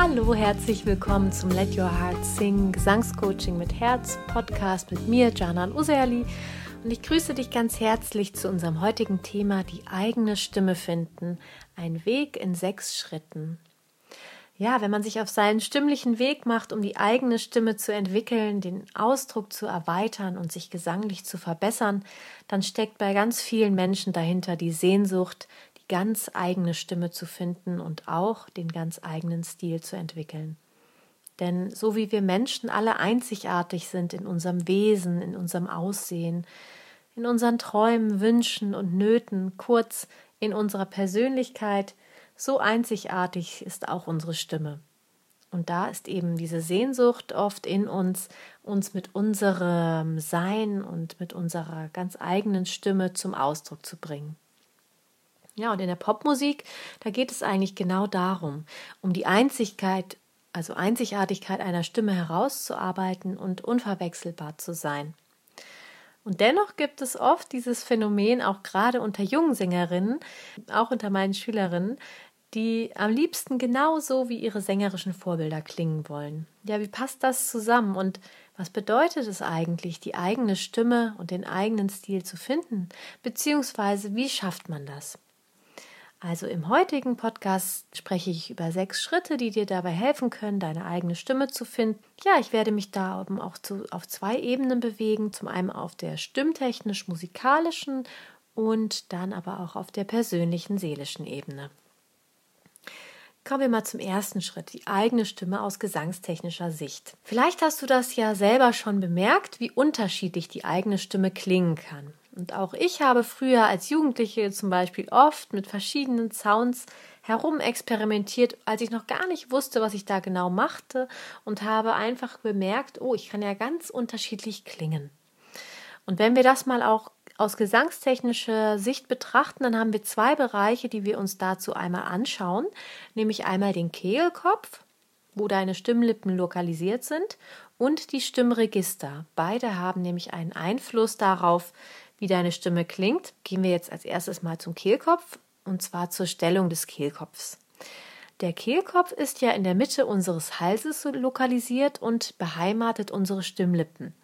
Hallo, herzlich willkommen zum Let Your Heart Sing Gesangscoaching mit Herz Podcast mit mir, Janan Userli. Und ich grüße dich ganz herzlich zu unserem heutigen Thema, die eigene Stimme finden. Ein Weg in sechs Schritten. Ja, wenn man sich auf seinen stimmlichen Weg macht, um die eigene Stimme zu entwickeln, den Ausdruck zu erweitern und sich gesanglich zu verbessern, dann steckt bei ganz vielen Menschen dahinter die Sehnsucht, ganz eigene Stimme zu finden und auch den ganz eigenen Stil zu entwickeln. Denn so wie wir Menschen alle einzigartig sind in unserem Wesen, in unserem Aussehen, in unseren Träumen, Wünschen und Nöten, kurz in unserer Persönlichkeit, so einzigartig ist auch unsere Stimme. Und da ist eben diese Sehnsucht oft in uns, uns mit unserem Sein und mit unserer ganz eigenen Stimme zum Ausdruck zu bringen. Ja, und in der Popmusik, da geht es eigentlich genau darum, um die Einzigkeit, also Einzigartigkeit einer Stimme herauszuarbeiten und unverwechselbar zu sein. Und dennoch gibt es oft dieses Phänomen, auch gerade unter jungen Sängerinnen, auch unter meinen Schülerinnen, die am liebsten genauso wie ihre sängerischen Vorbilder klingen wollen. Ja, wie passt das zusammen und was bedeutet es eigentlich, die eigene Stimme und den eigenen Stil zu finden? Beziehungsweise wie schafft man das? Also im heutigen Podcast spreche ich über sechs Schritte, die dir dabei helfen können, deine eigene Stimme zu finden. Ja, ich werde mich da oben auch zu, auf zwei Ebenen bewegen. Zum einen auf der stimmtechnisch-musikalischen und dann aber auch auf der persönlichen, seelischen Ebene. Kommen wir mal zum ersten Schritt, die eigene Stimme aus gesangstechnischer Sicht. Vielleicht hast du das ja selber schon bemerkt, wie unterschiedlich die eigene Stimme klingen kann. Und auch ich habe früher als Jugendliche zum Beispiel oft mit verschiedenen Sounds herumexperimentiert, als ich noch gar nicht wusste, was ich da genau machte und habe einfach bemerkt, oh, ich kann ja ganz unterschiedlich klingen. Und wenn wir das mal auch aus gesangstechnischer Sicht betrachten, dann haben wir zwei Bereiche, die wir uns dazu einmal anschauen, nämlich einmal den Kehlkopf, wo deine Stimmlippen lokalisiert sind, und die Stimmregister. Beide haben nämlich einen Einfluss darauf, wie deine Stimme klingt, gehen wir jetzt als erstes mal zum Kehlkopf und zwar zur Stellung des Kehlkopfs. Der Kehlkopf ist ja in der Mitte unseres Halses lokalisiert und beheimatet unsere Stimmlippen.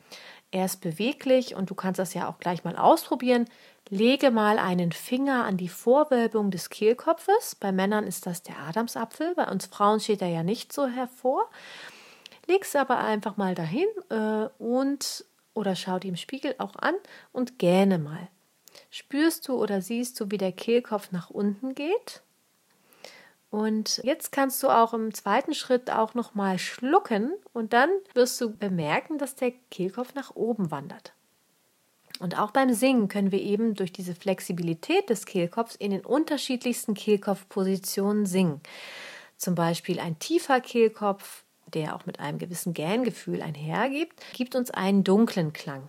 Er ist beweglich und du kannst das ja auch gleich mal ausprobieren. Lege mal einen Finger an die Vorwölbung des Kehlkopfes. Bei Männern ist das der Adamsapfel, bei uns Frauen steht er ja nicht so hervor. Leg es aber einfach mal dahin äh, und oder schau dir im Spiegel auch an und gähne mal. Spürst du oder siehst du, wie der Kehlkopf nach unten geht? Und jetzt kannst du auch im zweiten Schritt auch noch mal schlucken und dann wirst du bemerken, dass der Kehlkopf nach oben wandert. Und auch beim Singen können wir eben durch diese Flexibilität des Kehlkopfs in den unterschiedlichsten Kehlkopfpositionen singen. Zum Beispiel ein tiefer Kehlkopf der auch mit einem gewissen Gähngefühl einhergibt, gibt uns einen dunklen Klang.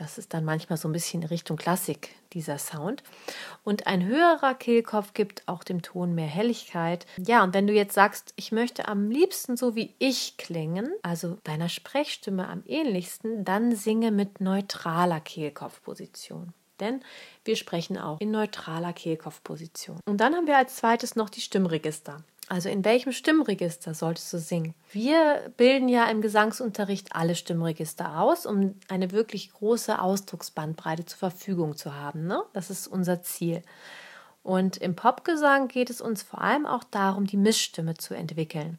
Das ist dann manchmal so ein bisschen Richtung Klassik, dieser Sound. Und ein höherer Kehlkopf gibt auch dem Ton mehr Helligkeit. Ja, und wenn du jetzt sagst, ich möchte am liebsten so wie ich klingen, also deiner Sprechstimme am ähnlichsten, dann singe mit neutraler Kehlkopfposition denn wir sprechen auch in neutraler Kehlkopfposition. Und dann haben wir als zweites noch die Stimmregister. Also in welchem Stimmregister solltest du singen? Wir bilden ja im Gesangsunterricht alle Stimmregister aus, um eine wirklich große Ausdrucksbandbreite zur Verfügung zu haben. Ne? Das ist unser Ziel. Und im Popgesang geht es uns vor allem auch darum, die Mischstimme zu entwickeln.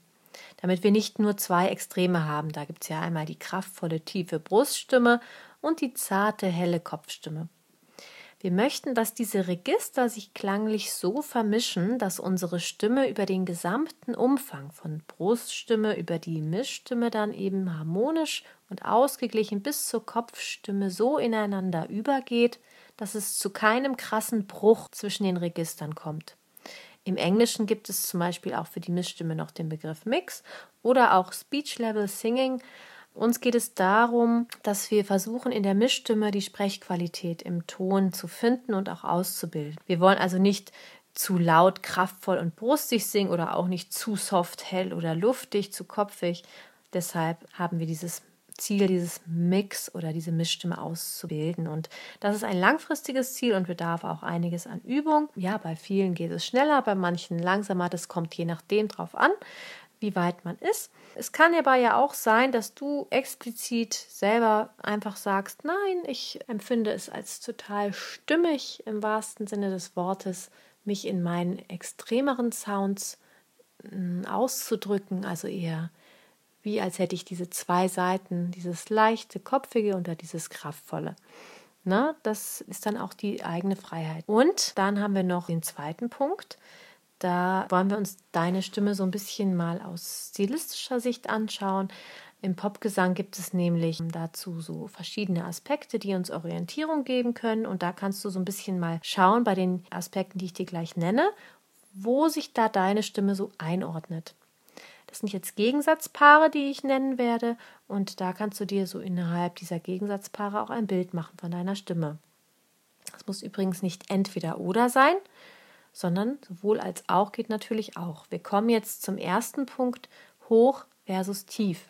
Damit wir nicht nur zwei Extreme haben. Da gibt es ja einmal die kraftvolle, tiefe Bruststimme und die zarte, helle Kopfstimme. Wir möchten, dass diese Register sich klanglich so vermischen, dass unsere Stimme über den gesamten Umfang von Bruststimme über die Mischstimme dann eben harmonisch und ausgeglichen bis zur Kopfstimme so ineinander übergeht, dass es zu keinem krassen Bruch zwischen den Registern kommt. Im Englischen gibt es zum Beispiel auch für die Mischstimme noch den Begriff Mix oder auch Speech Level Singing, uns geht es darum, dass wir versuchen, in der Mischstimme die Sprechqualität im Ton zu finden und auch auszubilden. Wir wollen also nicht zu laut, kraftvoll und brustig singen oder auch nicht zu soft, hell oder luftig, zu kopfig. Deshalb haben wir dieses Ziel, dieses Mix oder diese Mischstimme auszubilden. Und das ist ein langfristiges Ziel und bedarf auch einiges an Übung. Ja, bei vielen geht es schneller, bei manchen langsamer. Das kommt je nachdem drauf an wie weit man ist. Es kann aber ja auch sein, dass du explizit selber einfach sagst, nein, ich empfinde es als total stimmig im wahrsten Sinne des Wortes, mich in meinen extremeren Sounds hm, auszudrücken, also eher wie als hätte ich diese zwei Seiten, dieses leichte, kopfige und dieses kraftvolle. Na, das ist dann auch die eigene Freiheit. Und dann haben wir noch den zweiten Punkt. Da wollen wir uns deine Stimme so ein bisschen mal aus stilistischer Sicht anschauen. Im Popgesang gibt es nämlich dazu so verschiedene Aspekte, die uns Orientierung geben können. Und da kannst du so ein bisschen mal schauen bei den Aspekten, die ich dir gleich nenne, wo sich da deine Stimme so einordnet. Das sind jetzt Gegensatzpaare, die ich nennen werde. Und da kannst du dir so innerhalb dieser Gegensatzpaare auch ein Bild machen von deiner Stimme. Das muss übrigens nicht entweder oder sein, sondern sowohl als auch geht natürlich auch. Wir kommen jetzt zum ersten Punkt, hoch versus tief.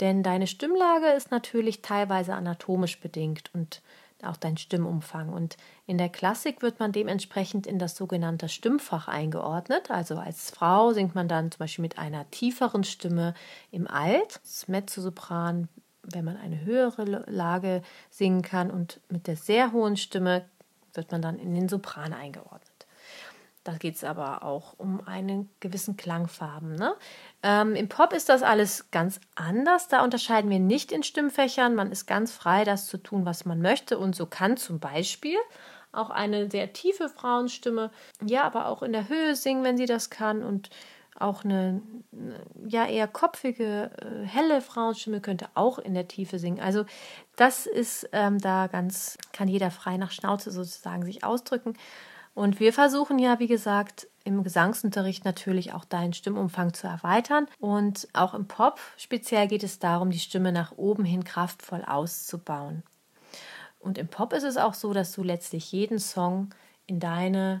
Denn deine Stimmlage ist natürlich teilweise anatomisch bedingt und auch dein Stimmumfang. Und in der Klassik wird man dementsprechend in das sogenannte Stimmfach eingeordnet. Also als Frau singt man dann zum Beispiel mit einer tieferen Stimme im Alt, das Mezzosopran, wenn man eine höhere Lage singen kann. Und mit der sehr hohen Stimme wird man dann in den Sopran eingeordnet. Da geht es aber auch um einen gewissen Klangfarben. Ne? Ähm, Im Pop ist das alles ganz anders. Da unterscheiden wir nicht in Stimmfächern. Man ist ganz frei, das zu tun, was man möchte. Und so kann zum Beispiel auch eine sehr tiefe Frauenstimme, ja, aber auch in der Höhe singen, wenn sie das kann. Und auch eine, ja, eher kopfige, äh, helle Frauenstimme könnte auch in der Tiefe singen. Also das ist ähm, da ganz, kann jeder frei nach Schnauze sozusagen sich ausdrücken. Und wir versuchen ja, wie gesagt, im Gesangsunterricht natürlich auch deinen Stimmumfang zu erweitern. Und auch im Pop speziell geht es darum, die Stimme nach oben hin kraftvoll auszubauen. Und im Pop ist es auch so, dass du letztlich jeden Song in deine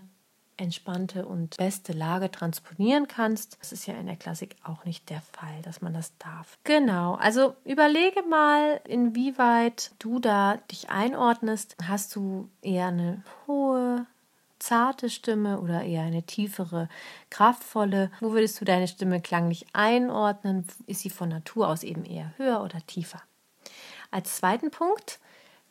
entspannte und beste Lage transponieren kannst. Das ist ja in der Klassik auch nicht der Fall, dass man das darf. Genau, also überlege mal, inwieweit du da dich einordnest. Hast du eher eine hohe zarte Stimme oder eher eine tiefere, kraftvolle? Wo würdest du deine Stimme klanglich einordnen? Ist sie von Natur aus eben eher höher oder tiefer? Als zweiten Punkt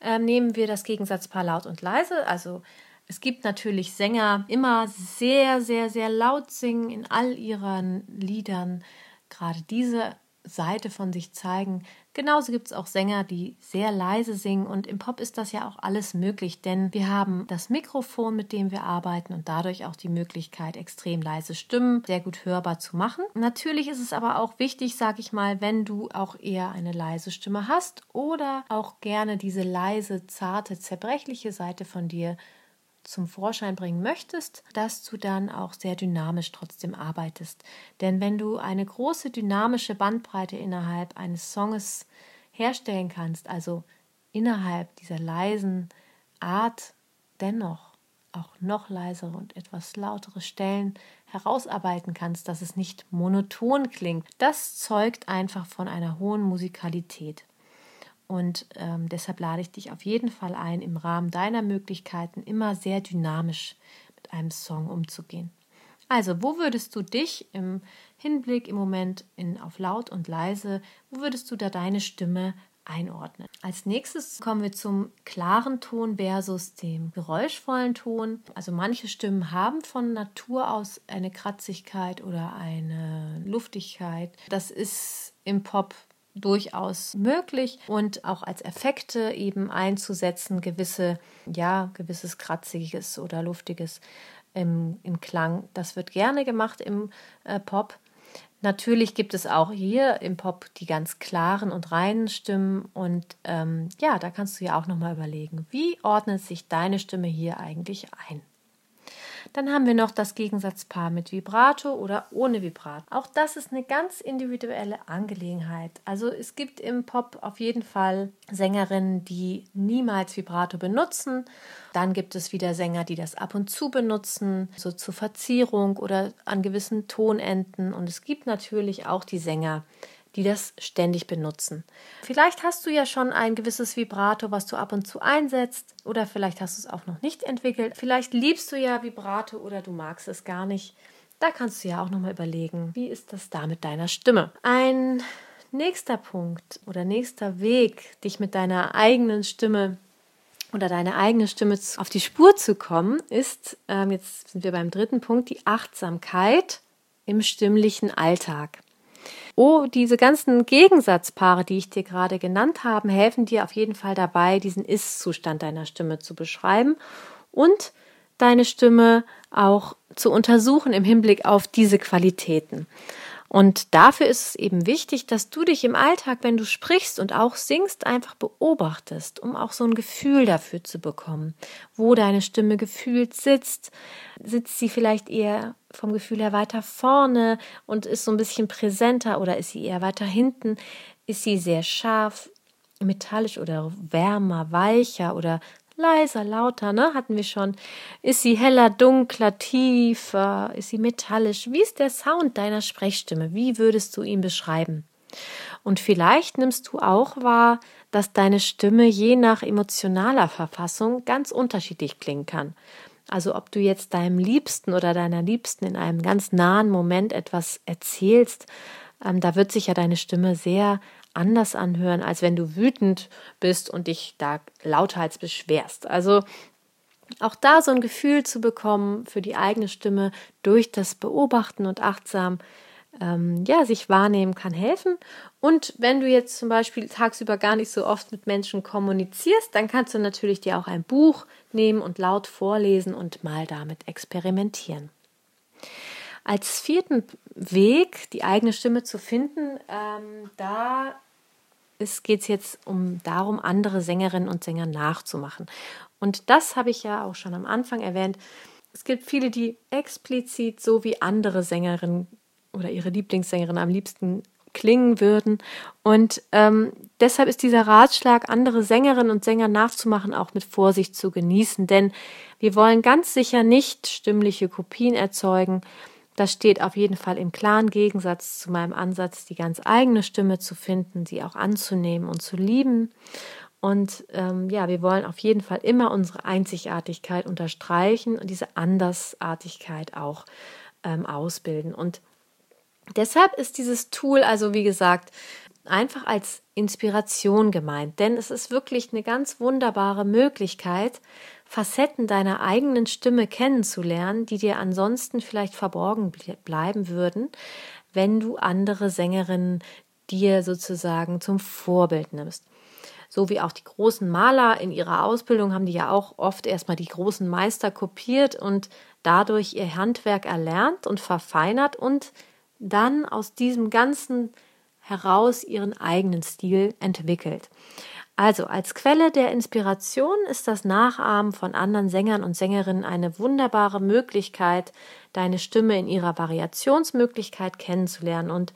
äh, nehmen wir das Gegensatzpaar laut und leise. Also es gibt natürlich Sänger, immer sehr, sehr, sehr laut singen in all ihren Liedern. Gerade diese Seite von sich zeigen. Genauso gibt es auch Sänger, die sehr leise singen und im Pop ist das ja auch alles möglich, denn wir haben das Mikrofon, mit dem wir arbeiten und dadurch auch die Möglichkeit, extrem leise Stimmen sehr gut hörbar zu machen. Natürlich ist es aber auch wichtig, sage ich mal, wenn du auch eher eine leise Stimme hast oder auch gerne diese leise, zarte, zerbrechliche Seite von dir zum Vorschein bringen möchtest, dass du dann auch sehr dynamisch trotzdem arbeitest. Denn wenn du eine große dynamische Bandbreite innerhalb eines Songs herstellen kannst, also innerhalb dieser leisen Art dennoch auch noch leisere und etwas lautere Stellen herausarbeiten kannst, dass es nicht monoton klingt, das zeugt einfach von einer hohen Musikalität. Und ähm, deshalb lade ich dich auf jeden Fall ein, im Rahmen deiner Möglichkeiten immer sehr dynamisch mit einem Song umzugehen. Also, wo würdest du dich im Hinblick im Moment in, auf laut und leise, wo würdest du da deine Stimme einordnen? Als nächstes kommen wir zum klaren Ton versus dem geräuschvollen Ton. Also manche Stimmen haben von Natur aus eine Kratzigkeit oder eine Luftigkeit. Das ist im Pop durchaus möglich und auch als Effekte eben einzusetzen, gewisse, ja, gewisses kratziges oder luftiges im, im Klang. Das wird gerne gemacht im äh, Pop. Natürlich gibt es auch hier im Pop die ganz klaren und reinen Stimmen und ähm, ja, da kannst du ja auch nochmal überlegen, wie ordnet sich deine Stimme hier eigentlich ein? Dann haben wir noch das Gegensatzpaar mit Vibrato oder ohne Vibrato. Auch das ist eine ganz individuelle Angelegenheit. Also es gibt im Pop auf jeden Fall Sängerinnen, die niemals Vibrato benutzen. Dann gibt es wieder Sänger, die das ab und zu benutzen, so zur Verzierung oder an gewissen Tonenden. Und es gibt natürlich auch die Sänger, die das ständig benutzen. Vielleicht hast du ja schon ein gewisses Vibrato, was du ab und zu einsetzt, oder vielleicht hast du es auch noch nicht entwickelt. Vielleicht liebst du ja Vibrato oder du magst es gar nicht. da kannst du ja auch nochmal überlegen, wie ist das da mit deiner Stimme? Ein nächster Punkt oder nächster Weg, dich mit deiner eigenen Stimme oder deine eigene Stimme auf die Spur zu kommen, ist, ähm, jetzt sind wir beim dritten Punkt, die Achtsamkeit im stimmlichen Alltag. Oh, diese ganzen Gegensatzpaare, die ich dir gerade genannt habe, helfen dir auf jeden Fall dabei, diesen Ist-Zustand deiner Stimme zu beschreiben und deine Stimme auch zu untersuchen im Hinblick auf diese Qualitäten. Und dafür ist es eben wichtig, dass du dich im Alltag, wenn du sprichst und auch singst, einfach beobachtest, um auch so ein Gefühl dafür zu bekommen, wo deine Stimme gefühlt sitzt. Sitzt sie vielleicht eher vom Gefühl her weiter vorne und ist so ein bisschen präsenter oder ist sie eher weiter hinten? Ist sie sehr scharf, metallisch oder wärmer, weicher oder leiser, lauter, ne? Hatten wir schon. Ist sie heller, dunkler, tiefer? Ist sie metallisch? Wie ist der Sound deiner Sprechstimme? Wie würdest du ihn beschreiben? Und vielleicht nimmst du auch wahr, dass deine Stimme je nach emotionaler Verfassung ganz unterschiedlich klingen kann. Also ob du jetzt deinem Liebsten oder deiner Liebsten in einem ganz nahen Moment etwas erzählst, ähm, da wird sich ja deine Stimme sehr anders anhören, als wenn du wütend bist und dich da lauthals beschwerst. Also auch da so ein Gefühl zu bekommen für die eigene Stimme durch das Beobachten und achtsam ähm, ja, sich wahrnehmen kann helfen. Und wenn du jetzt zum Beispiel tagsüber gar nicht so oft mit Menschen kommunizierst, dann kannst du natürlich dir auch ein Buch nehmen und laut vorlesen und mal damit experimentieren. Als vierten Weg, die eigene Stimme zu finden, ähm, da geht es jetzt um darum, andere Sängerinnen und Sänger nachzumachen. Und das habe ich ja auch schon am Anfang erwähnt. Es gibt viele, die explizit so wie andere Sängerinnen oder ihre Lieblingssängerin am liebsten klingen würden. Und ähm, deshalb ist dieser Ratschlag, andere Sängerinnen und Sänger nachzumachen, auch mit Vorsicht zu genießen. Denn wir wollen ganz sicher nicht stimmliche Kopien erzeugen, das steht auf jeden Fall im klaren Gegensatz zu meinem Ansatz, die ganz eigene Stimme zu finden, sie auch anzunehmen und zu lieben. Und ähm, ja, wir wollen auf jeden Fall immer unsere Einzigartigkeit unterstreichen und diese Andersartigkeit auch ähm, ausbilden. Und deshalb ist dieses Tool, also wie gesagt, einfach als Inspiration gemeint, denn es ist wirklich eine ganz wunderbare Möglichkeit, Facetten deiner eigenen Stimme kennenzulernen, die dir ansonsten vielleicht verborgen bleiben würden, wenn du andere Sängerinnen dir sozusagen zum Vorbild nimmst. So wie auch die großen Maler in ihrer Ausbildung haben die ja auch oft erstmal die großen Meister kopiert und dadurch ihr Handwerk erlernt und verfeinert und dann aus diesem ganzen heraus ihren eigenen Stil entwickelt. Also als Quelle der Inspiration ist das Nachahmen von anderen Sängern und Sängerinnen eine wunderbare Möglichkeit, deine Stimme in ihrer Variationsmöglichkeit kennenzulernen. Und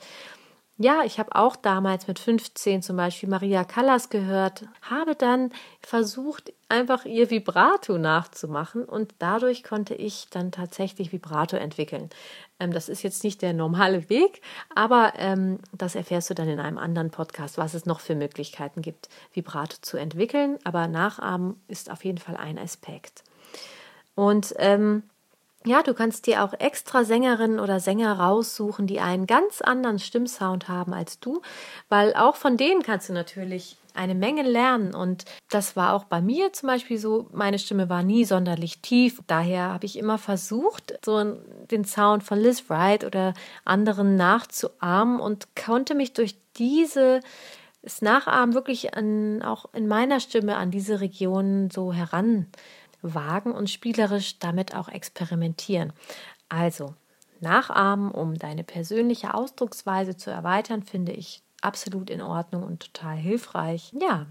ja, ich habe auch damals mit 15 zum Beispiel Maria Callas gehört, habe dann versucht, einfach ihr Vibrato nachzumachen und dadurch konnte ich dann tatsächlich Vibrato entwickeln. Ähm, das ist jetzt nicht der normale Weg, aber ähm, das erfährst du dann in einem anderen Podcast, was es noch für Möglichkeiten gibt, Vibrato zu entwickeln. Aber Nachahmen ist auf jeden Fall ein Aspekt. Und ähm, ja, du kannst dir auch extra Sängerinnen oder Sänger raussuchen, die einen ganz anderen Stimmsound haben als du, weil auch von denen kannst du natürlich eine Menge lernen. Und das war auch bei mir zum Beispiel so. Meine Stimme war nie sonderlich tief. Daher habe ich immer versucht, so den Sound von Liz Wright oder anderen nachzuahmen und konnte mich durch diese das Nachahmen wirklich an, auch in meiner Stimme an diese Region so heran wagen und spielerisch damit auch experimentieren. Also, nachahmen, um deine persönliche Ausdrucksweise zu erweitern, finde ich absolut in Ordnung und total hilfreich. Ja.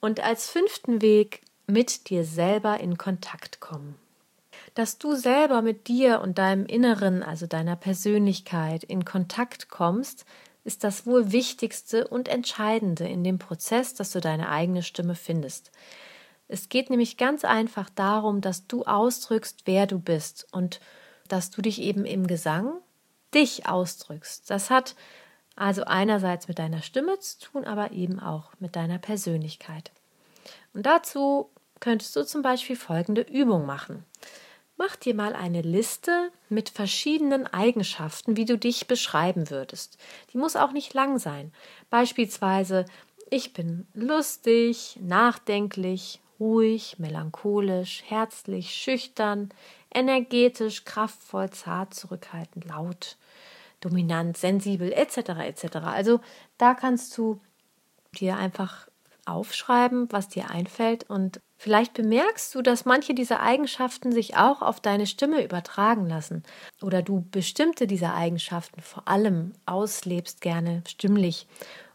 Und als fünften Weg mit dir selber in Kontakt kommen. Dass du selber mit dir und deinem Inneren, also deiner Persönlichkeit, in Kontakt kommst, ist das wohl wichtigste und entscheidende in dem Prozess, dass du deine eigene Stimme findest. Es geht nämlich ganz einfach darum, dass du ausdrückst, wer du bist und dass du dich eben im Gesang dich ausdrückst. Das hat also einerseits mit deiner Stimme zu tun, aber eben auch mit deiner Persönlichkeit. Und dazu könntest du zum Beispiel folgende Übung machen. Mach dir mal eine Liste mit verschiedenen Eigenschaften, wie du dich beschreiben würdest. Die muss auch nicht lang sein. Beispielsweise, ich bin lustig, nachdenklich, ruhig, melancholisch, herzlich, schüchtern, energetisch, kraftvoll, zart, zurückhaltend, laut, dominant, sensibel, etc. etc. Also da kannst du dir einfach aufschreiben, was dir einfällt und vielleicht bemerkst du, dass manche dieser Eigenschaften sich auch auf deine Stimme übertragen lassen oder du bestimmte dieser Eigenschaften vor allem auslebst gerne stimmlich.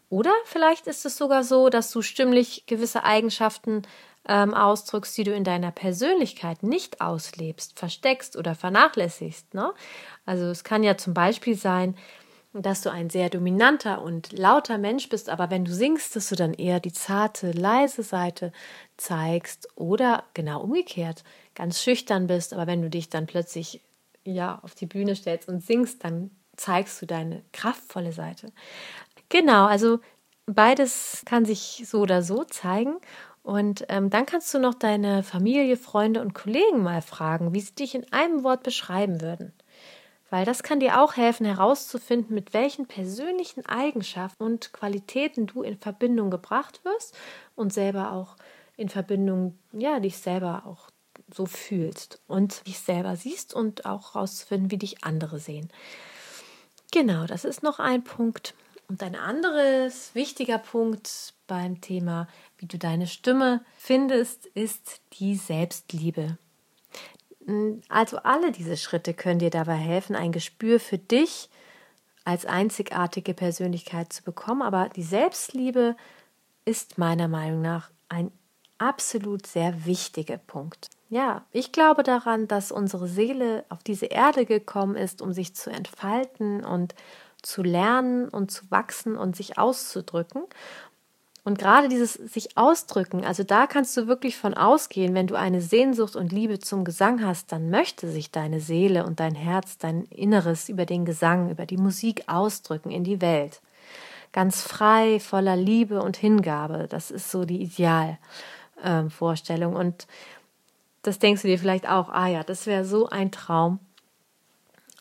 Oder vielleicht ist es sogar so, dass du stimmlich gewisse Eigenschaften ähm, ausdrückst, die du in deiner Persönlichkeit nicht auslebst, versteckst oder vernachlässigst. Ne? Also es kann ja zum Beispiel sein, dass du ein sehr dominanter und lauter Mensch bist, aber wenn du singst, dass du dann eher die zarte, leise Seite zeigst oder genau umgekehrt, ganz schüchtern bist, aber wenn du dich dann plötzlich ja auf die Bühne stellst und singst, dann zeigst du deine kraftvolle Seite. Genau, also beides kann sich so oder so zeigen und ähm, dann kannst du noch deine Familie, Freunde und Kollegen mal fragen, wie sie dich in einem Wort beschreiben würden weil das kann dir auch helfen herauszufinden, mit welchen persönlichen Eigenschaften und Qualitäten du in Verbindung gebracht wirst und selber auch in Verbindung, ja, dich selber auch so fühlst und dich selber siehst und auch herauszufinden, wie dich andere sehen. Genau, das ist noch ein Punkt. Und ein anderes wichtiger Punkt beim Thema, wie du deine Stimme findest, ist die Selbstliebe. Also alle diese Schritte können dir dabei helfen, ein Gespür für dich als einzigartige Persönlichkeit zu bekommen. Aber die Selbstliebe ist meiner Meinung nach ein absolut sehr wichtiger Punkt. Ja, ich glaube daran, dass unsere Seele auf diese Erde gekommen ist, um sich zu entfalten und zu lernen und zu wachsen und sich auszudrücken. Und gerade dieses sich ausdrücken, also da kannst du wirklich von ausgehen, wenn du eine Sehnsucht und Liebe zum Gesang hast, dann möchte sich deine Seele und dein Herz, dein Inneres über den Gesang, über die Musik ausdrücken in die Welt. Ganz frei, voller Liebe und Hingabe. Das ist so die Idealvorstellung. Und das denkst du dir vielleicht auch, ah ja, das wäre so ein Traum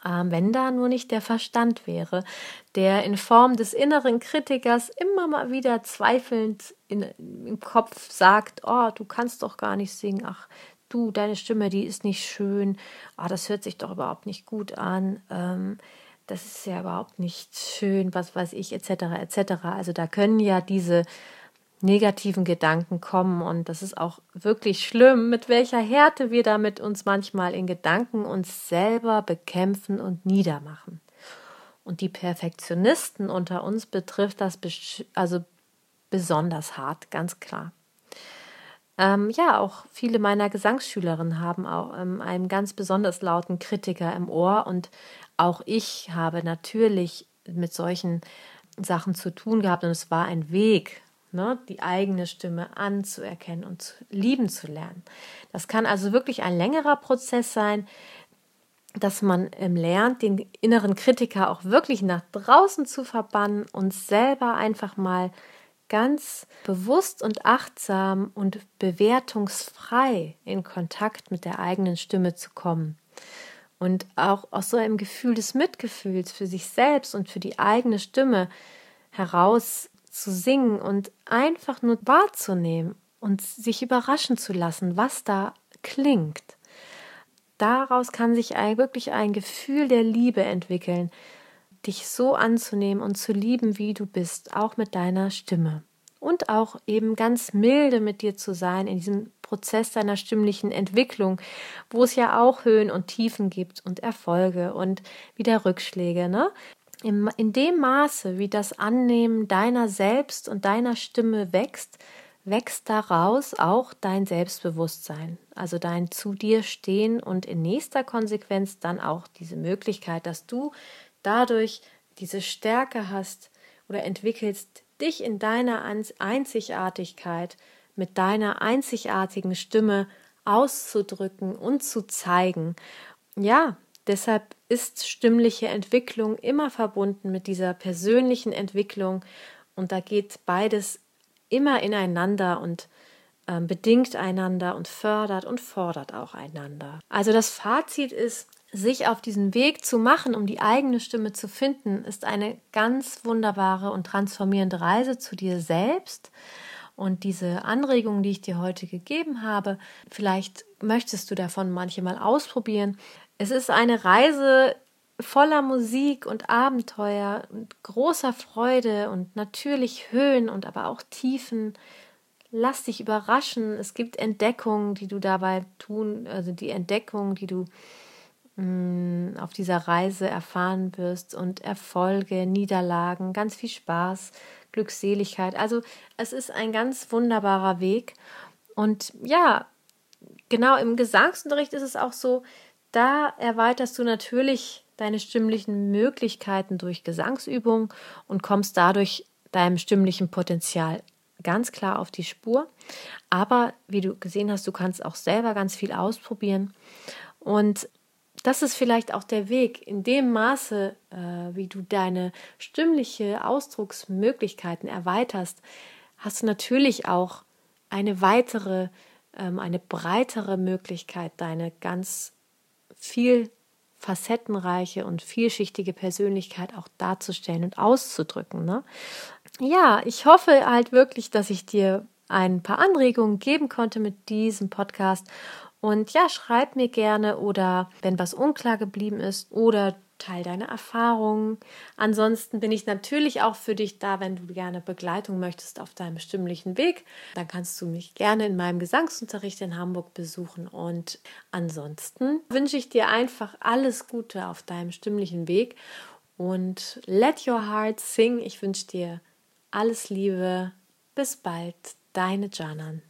wenn da nur nicht der Verstand wäre, der in Form des inneren Kritikers immer mal wieder zweifelnd in, im Kopf sagt, oh, du kannst doch gar nicht singen, ach, du, deine Stimme, die ist nicht schön, oh, das hört sich doch überhaupt nicht gut an, ähm, das ist ja überhaupt nicht schön, was weiß ich, etc., etc. Also da können ja diese negativen Gedanken kommen. Und das ist auch wirklich schlimm, mit welcher Härte wir damit uns manchmal in Gedanken uns selber bekämpfen und niedermachen. Und die Perfektionisten unter uns betrifft das also besonders hart, ganz klar. Ähm, ja, auch viele meiner Gesangsschülerinnen haben auch ähm, einen ganz besonders lauten Kritiker im Ohr und auch ich habe natürlich mit solchen Sachen zu tun gehabt und es war ein Weg, ne, die eigene Stimme anzuerkennen und zu, lieben zu lernen. Das kann also wirklich ein längerer Prozess sein, dass man ähm, lernt, den inneren Kritiker auch wirklich nach draußen zu verbannen und selber einfach mal ganz bewusst und achtsam und bewertungsfrei in Kontakt mit der eigenen Stimme zu kommen. Und auch aus so einem Gefühl des Mitgefühls für sich selbst und für die eigene Stimme heraus zu singen und einfach nur wahrzunehmen und sich überraschen zu lassen, was da klingt. Daraus kann sich ein, wirklich ein Gefühl der Liebe entwickeln, dich so anzunehmen und zu lieben, wie du bist, auch mit deiner Stimme. Und auch eben ganz milde mit dir zu sein in diesem Prozess deiner stimmlichen Entwicklung, wo es ja auch Höhen und Tiefen gibt und Erfolge und wieder Rückschläge. Ne? In dem Maße, wie das Annehmen deiner selbst und deiner Stimme wächst, wächst daraus auch dein Selbstbewusstsein, also dein zu dir stehen und in nächster Konsequenz dann auch diese Möglichkeit, dass du dadurch diese Stärke hast oder entwickelst, dich in deiner Einzigartigkeit mit deiner einzigartigen Stimme auszudrücken und zu zeigen. Ja, Deshalb ist stimmliche Entwicklung immer verbunden mit dieser persönlichen Entwicklung und da geht beides immer ineinander und äh, bedingt einander und fördert und fordert auch einander. Also das Fazit ist, sich auf diesen Weg zu machen, um die eigene Stimme zu finden, ist eine ganz wunderbare und transformierende Reise zu dir selbst. Und diese Anregungen, die ich dir heute gegeben habe, vielleicht möchtest du davon manchmal ausprobieren. Es ist eine Reise voller Musik und Abenteuer und großer Freude und natürlich Höhen und aber auch Tiefen. Lass dich überraschen. Es gibt Entdeckungen, die du dabei tun, also die Entdeckungen, die du mh, mm, auf dieser Reise erfahren wirst und Erfolge, Niederlagen, ganz viel Spaß, Glückseligkeit. Also es ist ein ganz wunderbarer Weg. Und ja, genau im Gesangsunterricht ist es auch so, da erweiterst du natürlich deine stimmlichen Möglichkeiten durch Gesangsübung und kommst dadurch deinem stimmlichen Potenzial ganz klar auf die Spur. Aber wie du gesehen hast, du kannst auch selber ganz viel ausprobieren. Und das ist vielleicht auch der Weg. In dem Maße, äh, wie du deine stimmliche Ausdrucksmöglichkeiten erweiterst, hast du natürlich auch eine weitere, ähm, eine breitere Möglichkeit, deine ganz viel facettenreiche und vielschichtige Persönlichkeit auch darzustellen und auszudrücken. Ne? Ja, ich hoffe halt wirklich, dass ich dir ein paar Anregungen geben konnte mit diesem Podcast. Und ja, schreib mir gerne oder wenn was unklar geblieben ist oder teil deine Erfahrungen. Ansonsten bin ich natürlich auch für dich da, wenn du gerne Begleitung möchtest auf deinem stimmlichen Weg. Dann kannst du mich gerne in meinem Gesangsunterricht in Hamburg besuchen. Und ansonsten wünsche ich dir einfach alles Gute auf deinem stimmlichen Weg und let your heart sing. Ich wünsche dir alles Liebe. Bis bald, deine Janan.